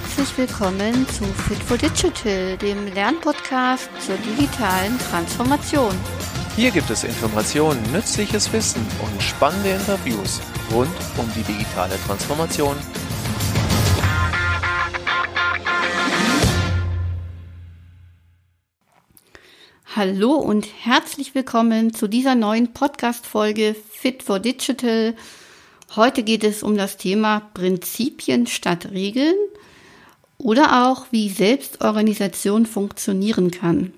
herzlich willkommen zu Fit for Digital, dem Lernpodcast zur digitalen Transformation. Hier gibt es Informationen, nützliches Wissen und spannende Interviews rund um die digitale Transformation. Hallo und herzlich willkommen zu dieser neuen Podcast-Folge Fit for Digital. Heute geht es um das Thema Prinzipien statt Regeln oder auch wie Selbstorganisation funktionieren kann.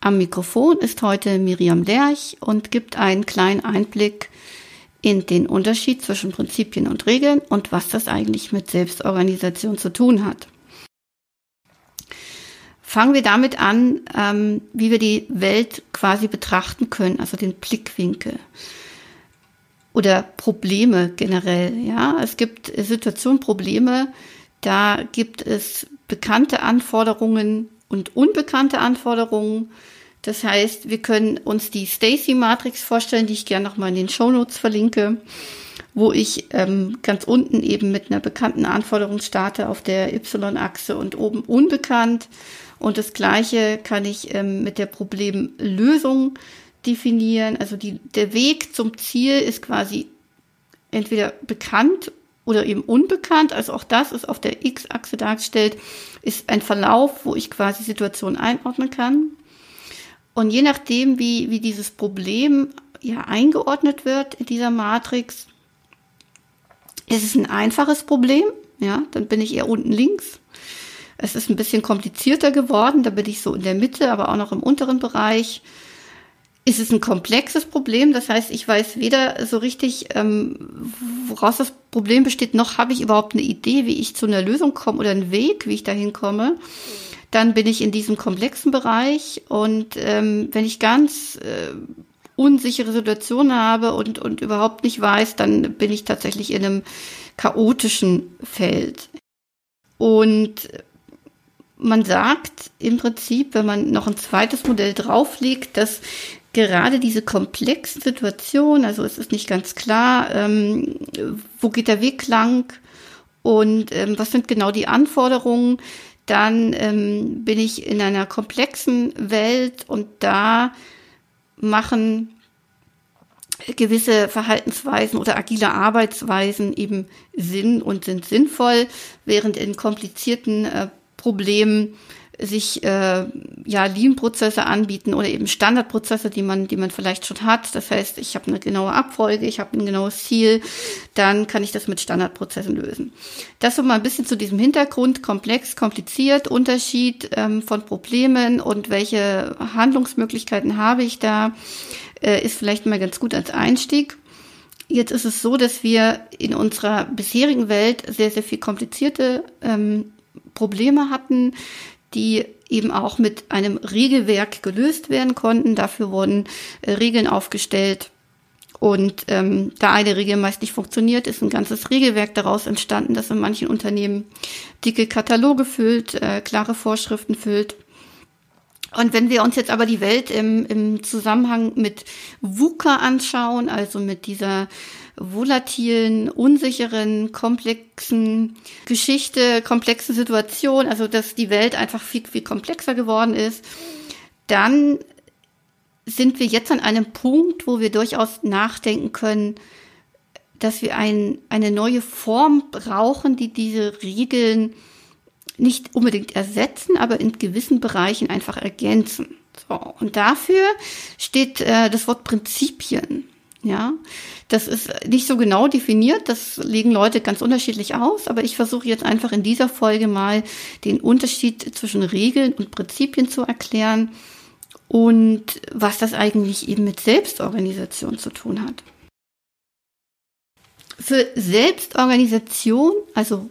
Am Mikrofon ist heute Miriam Lerch und gibt einen kleinen Einblick in den Unterschied zwischen Prinzipien und Regeln und was das eigentlich mit Selbstorganisation zu tun hat. Fangen wir damit an, ähm, wie wir die Welt quasi betrachten können, also den Blickwinkel oder Probleme generell. Ja, es gibt Situationen, Probleme, da gibt es bekannte Anforderungen und unbekannte Anforderungen. Das heißt, wir können uns die Stacy-Matrix vorstellen, die ich gerne nochmal in den Show Notes verlinke, wo ich ähm, ganz unten eben mit einer bekannten Anforderung starte auf der Y-Achse und oben unbekannt. Und das Gleiche kann ich ähm, mit der Problemlösung definieren. Also die, der Weg zum Ziel ist quasi entweder bekannt oder eben unbekannt, also auch das ist auf der X-Achse dargestellt, ist ein Verlauf, wo ich quasi Situationen einordnen kann. Und je nachdem, wie, wie dieses Problem ja eingeordnet wird in dieser Matrix, ist es ein einfaches Problem, ja, dann bin ich eher unten links. Es ist ein bisschen komplizierter geworden, da bin ich so in der Mitte, aber auch noch im unteren Bereich ist es ein komplexes Problem. Das heißt, ich weiß weder so richtig, ähm, woraus das Problem besteht, noch habe ich überhaupt eine Idee, wie ich zu einer Lösung komme oder einen Weg, wie ich dahin komme. Dann bin ich in diesem komplexen Bereich und ähm, wenn ich ganz äh, unsichere Situationen habe und, und überhaupt nicht weiß, dann bin ich tatsächlich in einem chaotischen Feld. Und man sagt im Prinzip, wenn man noch ein zweites Modell drauflegt, dass gerade diese komplexen Situationen, also es ist nicht ganz klar, ähm, wo geht der Weg lang und ähm, was sind genau die Anforderungen, dann ähm, bin ich in einer komplexen Welt und da machen gewisse Verhaltensweisen oder agile Arbeitsweisen eben Sinn und sind sinnvoll, während in komplizierten äh, Problemen sich äh, ja Lean-Prozesse anbieten oder eben Standardprozesse, die man, die man vielleicht schon hat. Das heißt, ich habe eine genaue Abfolge, ich habe ein genaues Ziel, dann kann ich das mit Standardprozessen lösen. Das so mal ein bisschen zu diesem Hintergrund, komplex, kompliziert, Unterschied ähm, von Problemen und welche Handlungsmöglichkeiten habe ich da, äh, ist vielleicht mal ganz gut als Einstieg. Jetzt ist es so, dass wir in unserer bisherigen Welt sehr, sehr viel komplizierte ähm, Probleme hatten, die eben auch mit einem Regelwerk gelöst werden konnten. Dafür wurden äh, Regeln aufgestellt. Und ähm, da eine Regel meist nicht funktioniert, ist ein ganzes Regelwerk daraus entstanden, das in manchen Unternehmen dicke Kataloge füllt, äh, klare Vorschriften füllt. Und wenn wir uns jetzt aber die Welt im, im Zusammenhang mit VUCA anschauen, also mit dieser volatilen, unsicheren, komplexen Geschichte, komplexe Situation, also dass die Welt einfach viel, viel komplexer geworden ist, dann sind wir jetzt an einem Punkt, wo wir durchaus nachdenken können, dass wir ein, eine neue Form brauchen, die diese Regeln nicht unbedingt ersetzen, aber in gewissen Bereichen einfach ergänzen. So, und dafür steht äh, das Wort Prinzipien. Ja, das ist nicht so genau definiert, das legen Leute ganz unterschiedlich aus, aber ich versuche jetzt einfach in dieser Folge mal den Unterschied zwischen Regeln und Prinzipien zu erklären und was das eigentlich eben mit Selbstorganisation zu tun hat. Für Selbstorganisation, also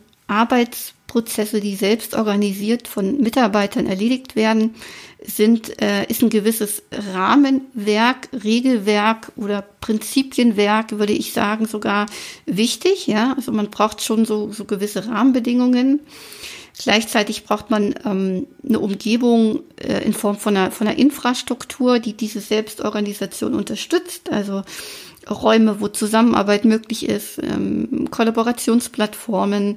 Arbeitsprozesse, die selbst organisiert von Mitarbeitern erledigt werden, sind, äh, ist ein gewisses Rahmenwerk, Regelwerk oder Prinzipienwerk, würde ich sagen, sogar wichtig. Ja, also man braucht schon so, so gewisse Rahmenbedingungen. Gleichzeitig braucht man ähm, eine Umgebung äh, in Form von einer, von einer Infrastruktur, die diese Selbstorganisation unterstützt. Also Räume, wo Zusammenarbeit möglich ist, ähm, Kollaborationsplattformen,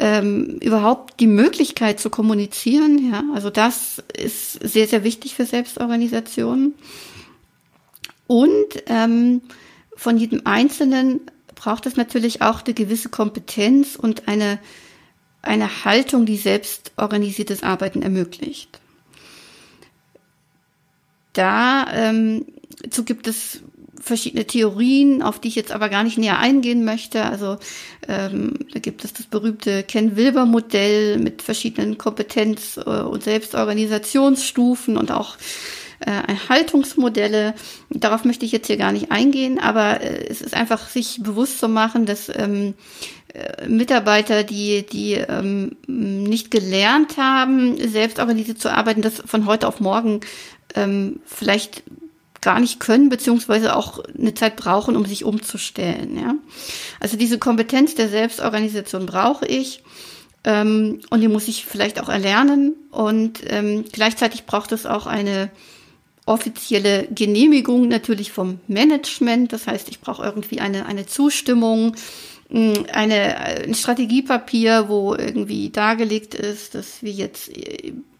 ähm, überhaupt die Möglichkeit zu kommunizieren. Ja, also das ist sehr, sehr wichtig für Selbstorganisationen. Und ähm, von jedem Einzelnen braucht es natürlich auch eine gewisse Kompetenz und eine, eine Haltung, die selbstorganisiertes Arbeiten ermöglicht. Da ähm, dazu gibt es verschiedene Theorien, auf die ich jetzt aber gar nicht näher eingehen möchte. Also ähm, da gibt es das berühmte Ken-Wilber-Modell mit verschiedenen Kompetenz- äh, und Selbstorganisationsstufen und auch äh, Haltungsmodelle. Darauf möchte ich jetzt hier gar nicht eingehen, aber äh, es ist einfach sich bewusst zu machen, dass ähm, äh, Mitarbeiter, die, die ähm, nicht gelernt haben, selbst organisiert zu arbeiten, das von heute auf morgen ähm, vielleicht gar nicht können, beziehungsweise auch eine Zeit brauchen, um sich umzustellen. Ja? Also diese Kompetenz der Selbstorganisation brauche ich ähm, und die muss ich vielleicht auch erlernen und ähm, gleichzeitig braucht es auch eine offizielle Genehmigung natürlich vom Management. Das heißt, ich brauche irgendwie eine, eine Zustimmung, eine, ein Strategiepapier, wo irgendwie dargelegt ist, dass wir jetzt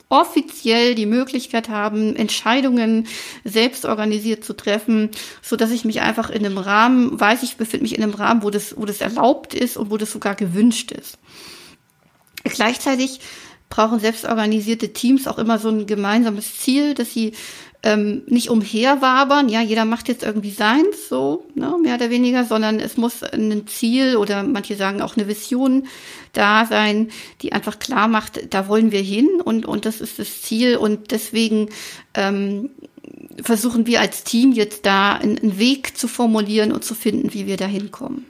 offiziell die Möglichkeit haben, Entscheidungen selbst organisiert zu treffen, so dass ich mich einfach in einem Rahmen, weiß ich befinde mich in einem Rahmen, wo das, wo das erlaubt ist und wo das sogar gewünscht ist. Gleichzeitig brauchen selbstorganisierte Teams auch immer so ein gemeinsames Ziel, dass sie ähm, nicht umherwabern, ja, jeder macht jetzt irgendwie seins, so, ne, mehr oder weniger, sondern es muss ein Ziel oder manche sagen auch eine Vision da sein, die einfach klar macht, da wollen wir hin und, und das ist das Ziel und deswegen ähm, versuchen wir als Team jetzt da einen, einen Weg zu formulieren und zu finden, wie wir da hinkommen.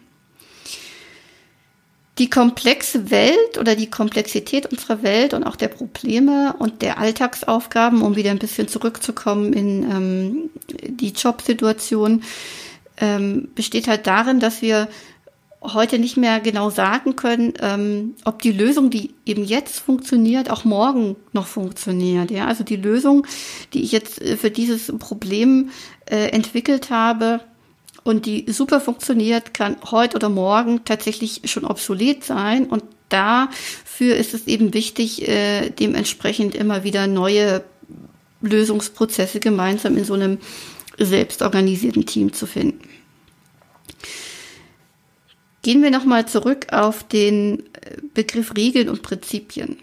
Die komplexe Welt oder die Komplexität unserer Welt und auch der Probleme und der Alltagsaufgaben, um wieder ein bisschen zurückzukommen in ähm, die Jobsituation, ähm, besteht halt darin, dass wir heute nicht mehr genau sagen können, ähm, ob die Lösung, die eben jetzt funktioniert, auch morgen noch funktioniert. Ja, also die Lösung, die ich jetzt äh, für dieses Problem äh, entwickelt habe, und die super funktioniert, kann heute oder morgen tatsächlich schon obsolet sein. Und dafür ist es eben wichtig, äh, dementsprechend immer wieder neue Lösungsprozesse gemeinsam in so einem selbstorganisierten Team zu finden. Gehen wir nochmal zurück auf den äh, Begriff Regeln und Prinzipien.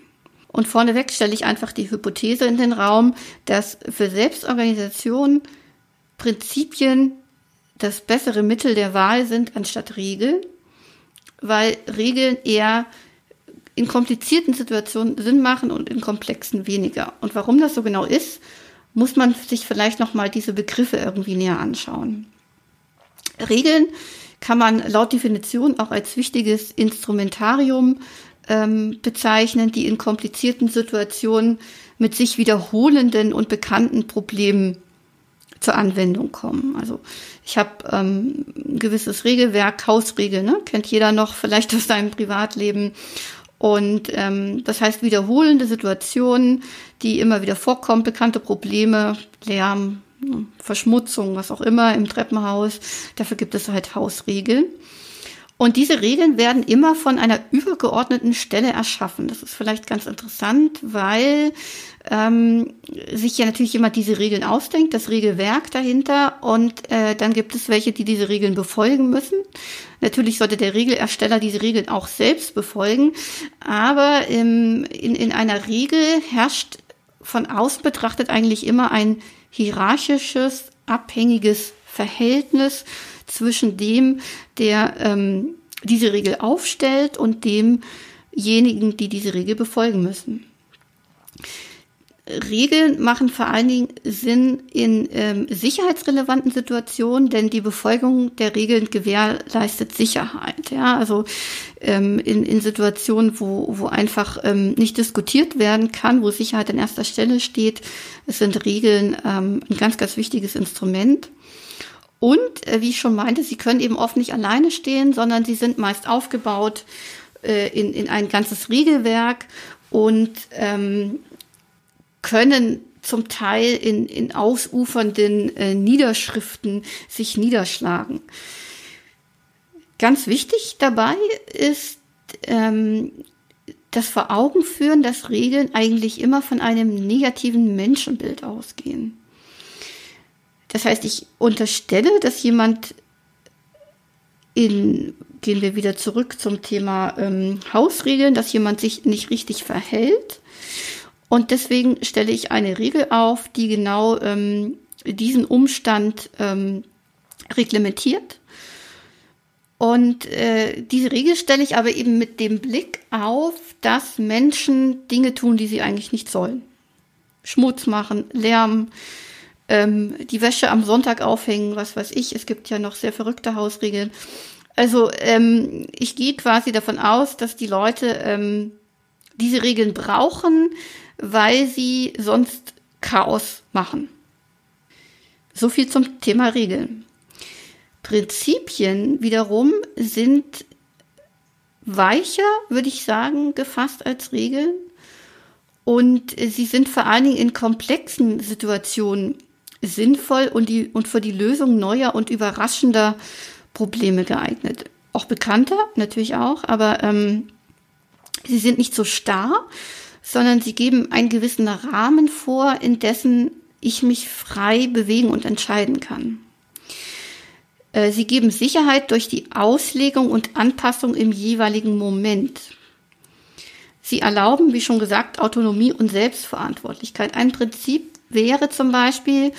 Und vorneweg stelle ich einfach die Hypothese in den Raum, dass für Selbstorganisation Prinzipien das bessere Mittel der Wahl sind anstatt Regeln, weil Regeln eher in komplizierten Situationen Sinn machen und in komplexen weniger. Und warum das so genau ist, muss man sich vielleicht noch mal diese Begriffe irgendwie näher anschauen. Regeln kann man laut Definition auch als wichtiges Instrumentarium ähm, bezeichnen, die in komplizierten Situationen mit sich wiederholenden und bekannten Problemen zur Anwendung kommen. Also ich habe ähm, ein gewisses Regelwerk, Hausregel, ne? kennt jeder noch vielleicht aus seinem Privatleben. Und ähm, das heißt wiederholende Situationen, die immer wieder vorkommen, bekannte Probleme, Lärm, ne, Verschmutzung, was auch immer im Treppenhaus. Dafür gibt es halt Hausregeln. Und diese Regeln werden immer von einer übergeordneten Stelle erschaffen. Das ist vielleicht ganz interessant, weil ähm, sich ja natürlich jemand diese Regeln ausdenkt, das Regelwerk dahinter und äh, dann gibt es welche, die diese Regeln befolgen müssen. Natürlich sollte der Regelersteller diese Regeln auch selbst befolgen, aber ähm, in, in einer Regel herrscht von außen betrachtet eigentlich immer ein hierarchisches, abhängiges Verhältnis zwischen dem, der ähm, diese Regel aufstellt und demjenigen, die diese Regel befolgen müssen. Regeln machen vor allen Dingen Sinn in ähm, sicherheitsrelevanten Situationen, denn die Befolgung der Regeln gewährleistet Sicherheit. Ja, also ähm, in, in Situationen, wo, wo einfach ähm, nicht diskutiert werden kann, wo Sicherheit an erster Stelle steht, sind Regeln ähm, ein ganz, ganz wichtiges Instrument. Und äh, wie ich schon meinte, sie können eben oft nicht alleine stehen, sondern sie sind meist aufgebaut äh, in, in ein ganzes Regelwerk und ähm, können zum Teil in, in ausufernden äh, Niederschriften sich niederschlagen. Ganz wichtig dabei ist ähm, das vor Augen führen, dass Regeln eigentlich immer von einem negativen Menschenbild ausgehen. Das heißt, ich unterstelle, dass jemand in, gehen wir wieder zurück zum Thema ähm, Hausregeln, dass jemand sich nicht richtig verhält. Und deswegen stelle ich eine Regel auf, die genau ähm, diesen Umstand ähm, reglementiert. Und äh, diese Regel stelle ich aber eben mit dem Blick auf, dass Menschen Dinge tun, die sie eigentlich nicht sollen. Schmutz machen, Lärm, ähm, die Wäsche am Sonntag aufhängen, was weiß ich. Es gibt ja noch sehr verrückte Hausregeln. Also ähm, ich gehe quasi davon aus, dass die Leute ähm, diese Regeln brauchen, weil sie sonst Chaos machen. So viel zum Thema Regeln. Prinzipien wiederum sind weicher, würde ich sagen, gefasst als Regeln. Und sie sind vor allen Dingen in komplexen Situationen sinnvoll und, die, und für die Lösung neuer und überraschender Probleme geeignet. Auch bekannter, natürlich auch, aber ähm, sie sind nicht so starr, sondern sie geben einen gewissen Rahmen vor, in dessen ich mich frei bewegen und entscheiden kann. Äh, sie geben Sicherheit durch die Auslegung und Anpassung im jeweiligen Moment. Sie erlauben, wie schon gesagt, Autonomie und Selbstverantwortlichkeit. Ein Prinzip wäre zum Beispiel,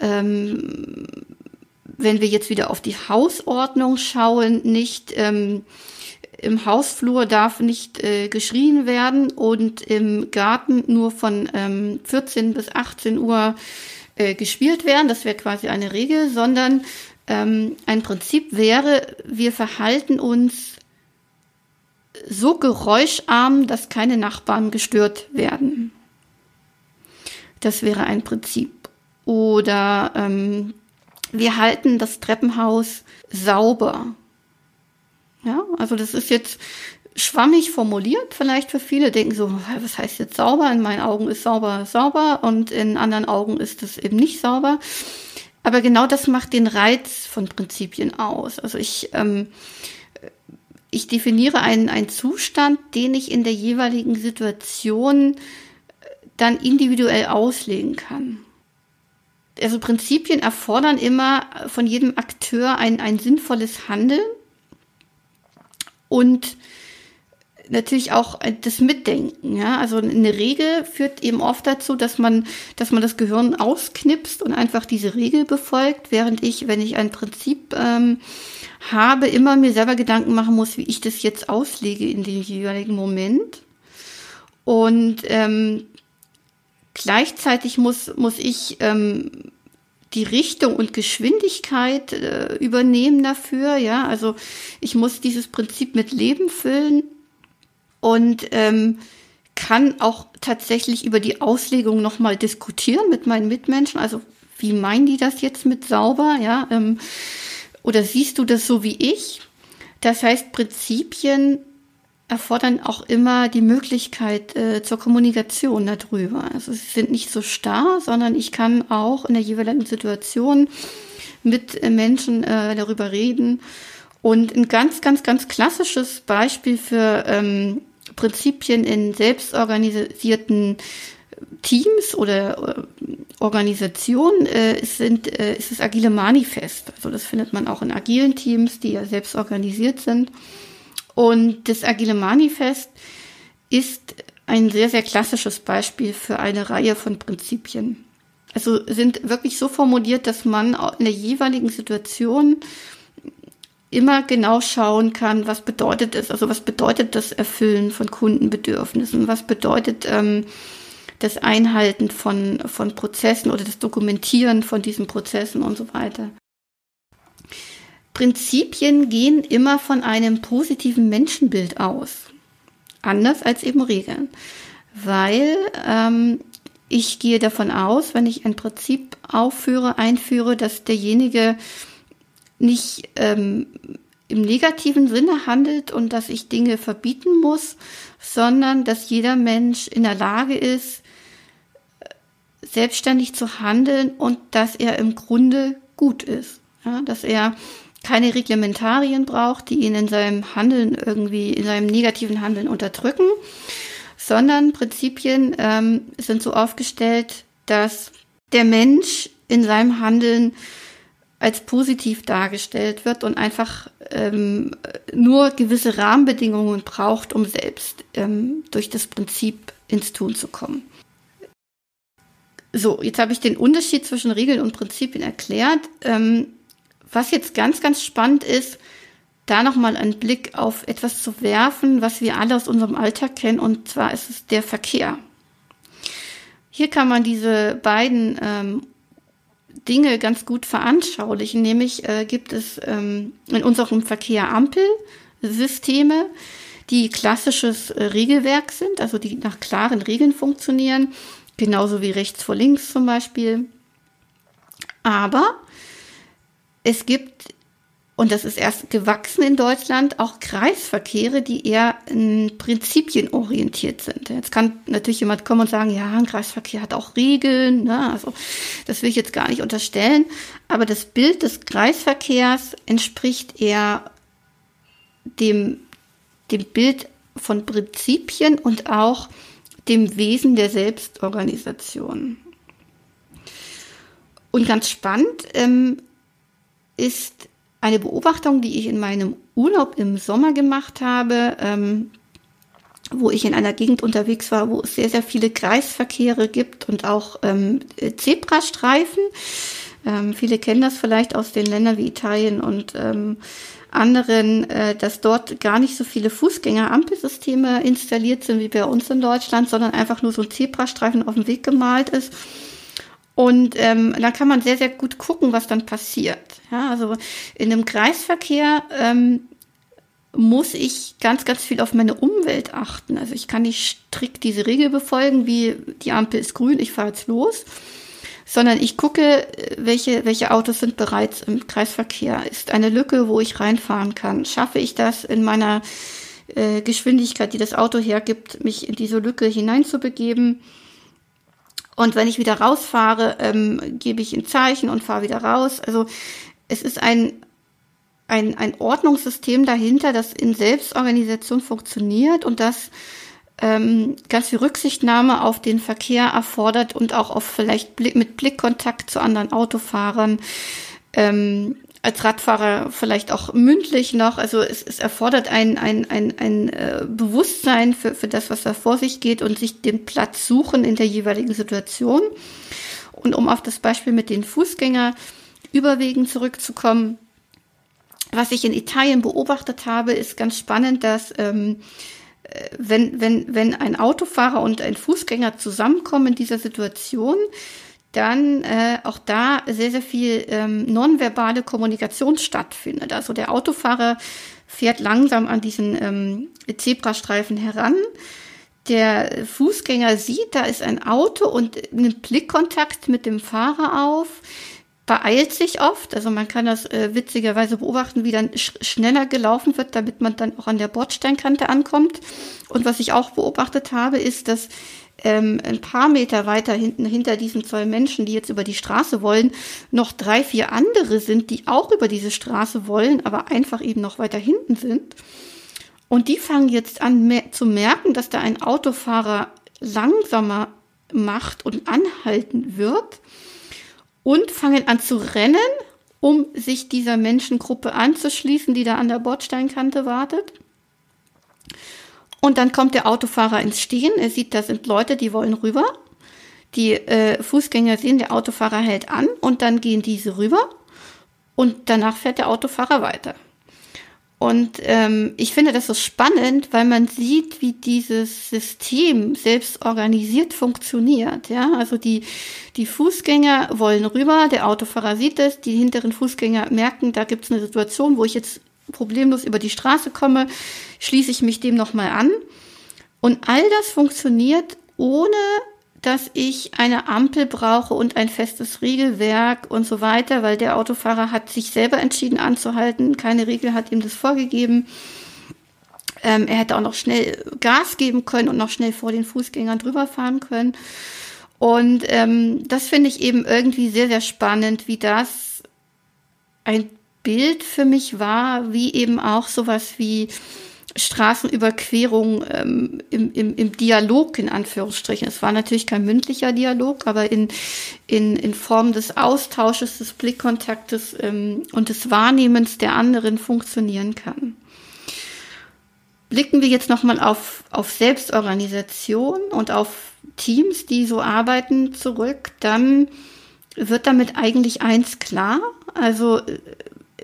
ähm, wenn wir jetzt wieder auf die Hausordnung schauen, nicht ähm, im Hausflur darf nicht äh, geschrien werden und im Garten nur von ähm, 14 bis 18 Uhr äh, gespielt werden. Das wäre quasi eine Regel, sondern ähm, ein Prinzip wäre, wir verhalten uns so geräuscharm, dass keine Nachbarn gestört werden. Das wäre ein Prinzip. Oder ähm, wir halten das Treppenhaus sauber. Ja, also das ist jetzt schwammig formuliert, vielleicht für viele denken so, was heißt jetzt sauber? In meinen Augen ist sauber sauber und in anderen Augen ist es eben nicht sauber. Aber genau das macht den Reiz von Prinzipien aus. Also ich, ähm, ich definiere einen, einen Zustand, den ich in der jeweiligen Situation dann individuell auslegen kann. Also Prinzipien erfordern immer von jedem Akteur ein, ein sinnvolles Handeln und natürlich auch das Mitdenken. Ja? Also eine Regel führt eben oft dazu, dass man, dass man das Gehirn ausknipst und einfach diese Regel befolgt, während ich, wenn ich ein Prinzip ähm, habe, immer mir selber Gedanken machen muss, wie ich das jetzt auslege in dem jeweiligen Moment. Und ähm, gleichzeitig muss, muss ich ähm, die Richtung und Geschwindigkeit äh, übernehmen dafür. Ja, also ich muss dieses Prinzip mit Leben füllen und ähm, kann auch tatsächlich über die Auslegung nochmal diskutieren mit meinen Mitmenschen. Also wie meinen die das jetzt mit sauber? Ja, ähm, oder siehst du das so wie ich? Das heißt, Prinzipien erfordern auch immer die Möglichkeit äh, zur Kommunikation darüber. Also sie sind nicht so starr, sondern ich kann auch in der jeweiligen Situation mit äh, Menschen äh, darüber reden. Und ein ganz, ganz, ganz klassisches Beispiel für ähm, Prinzipien in selbstorganisierten Teams oder äh, Organisationen äh, sind, äh, ist das agile Manifest. Also das findet man auch in agilen Teams, die ja selbst organisiert sind. Und das agile Manifest ist ein sehr, sehr klassisches Beispiel für eine Reihe von Prinzipien. Also sind wirklich so formuliert, dass man in der jeweiligen Situation immer genau schauen kann, was bedeutet es, also was bedeutet das Erfüllen von Kundenbedürfnissen, was bedeutet ähm, das Einhalten von, von Prozessen oder das Dokumentieren von diesen Prozessen und so weiter. Prinzipien gehen immer von einem positiven Menschenbild aus, anders als eben Regeln, weil ähm, ich gehe davon aus, wenn ich ein Prinzip aufführe, einführe, dass derjenige nicht ähm, im negativen Sinne handelt und dass ich Dinge verbieten muss, sondern dass jeder Mensch in der Lage ist, selbstständig zu handeln und dass er im Grunde gut ist. Ja, dass er keine Reglementarien braucht, die ihn in seinem Handeln irgendwie, in seinem negativen Handeln unterdrücken, sondern Prinzipien ähm, sind so aufgestellt, dass der Mensch in seinem Handeln als positiv dargestellt wird und einfach ähm, nur gewisse Rahmenbedingungen braucht, um selbst ähm, durch das Prinzip ins Tun zu kommen. So, jetzt habe ich den Unterschied zwischen Regeln und Prinzipien erklärt. Ähm, was jetzt ganz, ganz spannend ist, da nochmal einen Blick auf etwas zu werfen, was wir alle aus unserem Alltag kennen, und zwar ist es der Verkehr. Hier kann man diese beiden ähm, Dinge ganz gut veranschaulichen, nämlich äh, gibt es ähm, in unserem Verkehr Ampelsysteme, die klassisches äh, Regelwerk sind, also die nach klaren Regeln funktionieren, genauso wie rechts vor links zum Beispiel. Aber es gibt, und das ist erst gewachsen in Deutschland, auch Kreisverkehre, die eher in Prinzipien orientiert sind. Jetzt kann natürlich jemand kommen und sagen, ja, ein Kreisverkehr hat auch Regeln, ne? also das will ich jetzt gar nicht unterstellen, aber das Bild des Kreisverkehrs entspricht eher dem, dem Bild von Prinzipien und auch dem Wesen der Selbstorganisation. Und ganz spannend, ähm, ist eine Beobachtung, die ich in meinem Urlaub im Sommer gemacht habe, ähm, wo ich in einer Gegend unterwegs war, wo es sehr, sehr viele Kreisverkehre gibt und auch ähm, Zebrastreifen. Ähm, viele kennen das vielleicht aus den Ländern wie Italien und ähm, anderen, äh, dass dort gar nicht so viele Fußgänger-Ampelsysteme installiert sind wie bei uns in Deutschland, sondern einfach nur so ein Zebrastreifen auf dem Weg gemalt ist. Und ähm, dann kann man sehr, sehr gut gucken, was dann passiert. Ja, also in einem Kreisverkehr ähm, muss ich ganz, ganz viel auf meine Umwelt achten. Also ich kann nicht strikt diese Regel befolgen, wie die Ampel ist grün, ich fahre jetzt los, sondern ich gucke, welche, welche Autos sind bereits im Kreisverkehr. Ist eine Lücke, wo ich reinfahren kann? Schaffe ich das in meiner äh, Geschwindigkeit, die das Auto hergibt, mich in diese Lücke hineinzubegeben? Und wenn ich wieder rausfahre, ähm, gebe ich ein Zeichen und fahre wieder raus. Also es ist ein, ein, ein Ordnungssystem dahinter, das in Selbstorganisation funktioniert und das ähm, ganz viel Rücksichtnahme auf den Verkehr erfordert und auch auf vielleicht Blick, mit Blickkontakt zu anderen Autofahrern. Ähm, als Radfahrer vielleicht auch mündlich noch. Also es, es erfordert ein, ein, ein, ein äh, Bewusstsein für, für das, was da vor sich geht und sich den Platz suchen in der jeweiligen Situation. Und um auf das Beispiel mit den Fußgängerüberwegen zurückzukommen, was ich in Italien beobachtet habe, ist ganz spannend, dass ähm, äh, wenn, wenn, wenn ein Autofahrer und ein Fußgänger zusammenkommen in dieser Situation, dann äh, auch da sehr, sehr viel ähm, nonverbale Kommunikation stattfindet. Also der Autofahrer fährt langsam an diesen ähm, Zebrastreifen heran. Der Fußgänger sieht, da ist ein Auto und nimmt Blickkontakt mit dem Fahrer auf, beeilt sich oft. Also man kann das äh, witzigerweise beobachten, wie dann sch schneller gelaufen wird, damit man dann auch an der Bordsteinkante ankommt. Und was ich auch beobachtet habe, ist, dass ähm, ein paar Meter weiter hinten, hinter diesen zwei Menschen, die jetzt über die Straße wollen, noch drei, vier andere sind, die auch über diese Straße wollen, aber einfach eben noch weiter hinten sind. Und die fangen jetzt an zu merken, dass da ein Autofahrer langsamer macht und anhalten wird und fangen an zu rennen, um sich dieser Menschengruppe anzuschließen, die da an der Bordsteinkante wartet. Und dann kommt der Autofahrer ins Stehen. Er sieht, da sind Leute, die wollen rüber. Die äh, Fußgänger sehen, der Autofahrer hält an und dann gehen diese rüber und danach fährt der Autofahrer weiter. Und ähm, ich finde das so spannend, weil man sieht, wie dieses System selbst organisiert funktioniert. Ja, also die die Fußgänger wollen rüber, der Autofahrer sieht es, die hinteren Fußgänger merken, da gibt es eine Situation, wo ich jetzt problemlos über die Straße komme, schließe ich mich dem nochmal an. Und all das funktioniert ohne dass ich eine Ampel brauche und ein festes Regelwerk und so weiter, weil der Autofahrer hat sich selber entschieden anzuhalten. Keine Regel hat ihm das vorgegeben. Ähm, er hätte auch noch schnell Gas geben können und noch schnell vor den Fußgängern drüber fahren können. Und ähm, das finde ich eben irgendwie sehr, sehr spannend, wie das ein Bild für mich war, wie eben auch sowas wie Straßenüberquerung ähm, im, im, im Dialog in Anführungsstrichen. Es war natürlich kein mündlicher Dialog, aber in, in, in Form des Austausches, des Blickkontaktes ähm, und des Wahrnehmens der anderen funktionieren kann. Blicken wir jetzt nochmal auf, auf Selbstorganisation und auf Teams, die so arbeiten, zurück, dann wird damit eigentlich eins klar. Also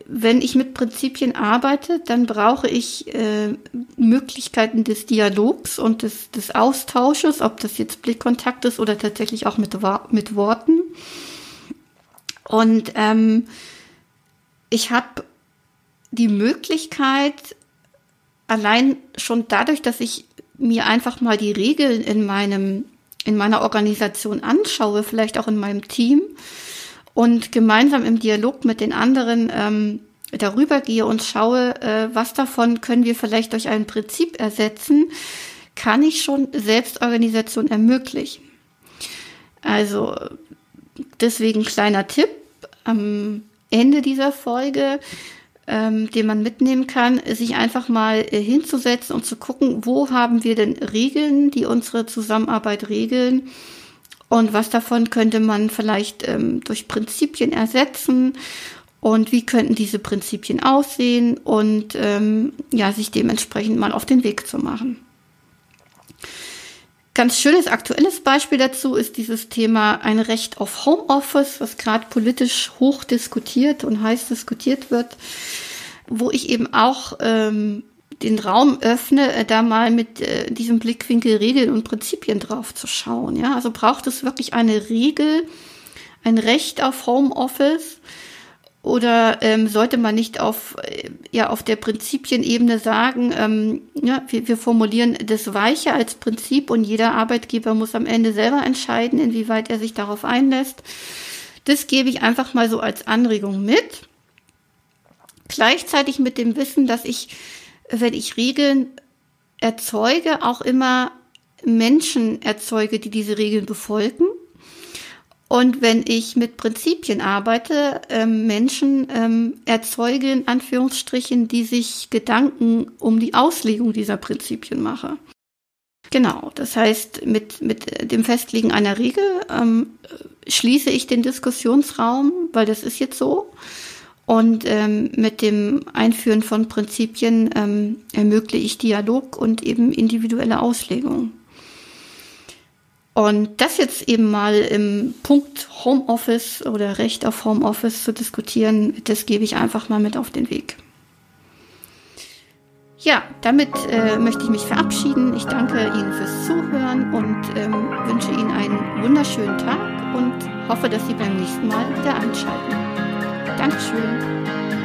wenn ich mit Prinzipien arbeite, dann brauche ich äh, Möglichkeiten des Dialogs und des, des Austausches, ob das jetzt Blickkontakt ist oder tatsächlich auch mit, mit Worten. Und ähm, ich habe die Möglichkeit, allein schon dadurch, dass ich mir einfach mal die Regeln in meinem in meiner Organisation anschaue, vielleicht auch in meinem Team, und gemeinsam im Dialog mit den anderen ähm, darüber gehe und schaue, äh, was davon können wir vielleicht durch ein Prinzip ersetzen, kann ich schon Selbstorganisation ermöglichen. Also deswegen kleiner Tipp am Ende dieser Folge, ähm, den man mitnehmen kann, sich einfach mal äh, hinzusetzen und zu gucken, wo haben wir denn Regeln, die unsere Zusammenarbeit regeln und was davon könnte man vielleicht ähm, durch Prinzipien ersetzen und wie könnten diese Prinzipien aussehen und ähm, ja, sich dementsprechend mal auf den Weg zu machen. Ganz schönes aktuelles Beispiel dazu ist dieses Thema ein Recht auf Homeoffice, was gerade politisch hoch diskutiert und heiß diskutiert wird, wo ich eben auch ähm, den Raum öffne, äh, da mal mit äh, diesem Blickwinkel Regeln und Prinzipien drauf zu schauen. Ja, also braucht es wirklich eine Regel, ein Recht auf Homeoffice? Oder ähm, sollte man nicht auf, äh, ja, auf der Prinzipienebene sagen, ähm, ja, wir, wir formulieren das Weiche als Prinzip und jeder Arbeitgeber muss am Ende selber entscheiden, inwieweit er sich darauf einlässt. Das gebe ich einfach mal so als Anregung mit. Gleichzeitig mit dem Wissen, dass ich wenn ich Regeln erzeuge, auch immer Menschen erzeuge, die diese Regeln befolgen. Und wenn ich mit Prinzipien arbeite, ähm, Menschen ähm, erzeuge, in Anführungsstrichen, die sich Gedanken um die Auslegung dieser Prinzipien machen. Genau, das heißt, mit, mit dem Festlegen einer Regel ähm, schließe ich den Diskussionsraum, weil das ist jetzt so. Und ähm, mit dem Einführen von Prinzipien ähm, ermögliche ich Dialog und eben individuelle Auslegung. Und das jetzt eben mal im Punkt Homeoffice oder Recht auf Homeoffice zu diskutieren, das gebe ich einfach mal mit auf den Weg. Ja, damit äh, möchte ich mich verabschieden. Ich danke Ihnen fürs Zuhören und ähm, wünsche Ihnen einen wunderschönen Tag und hoffe, dass Sie beim nächsten Mal wieder einschalten. Dankeschön.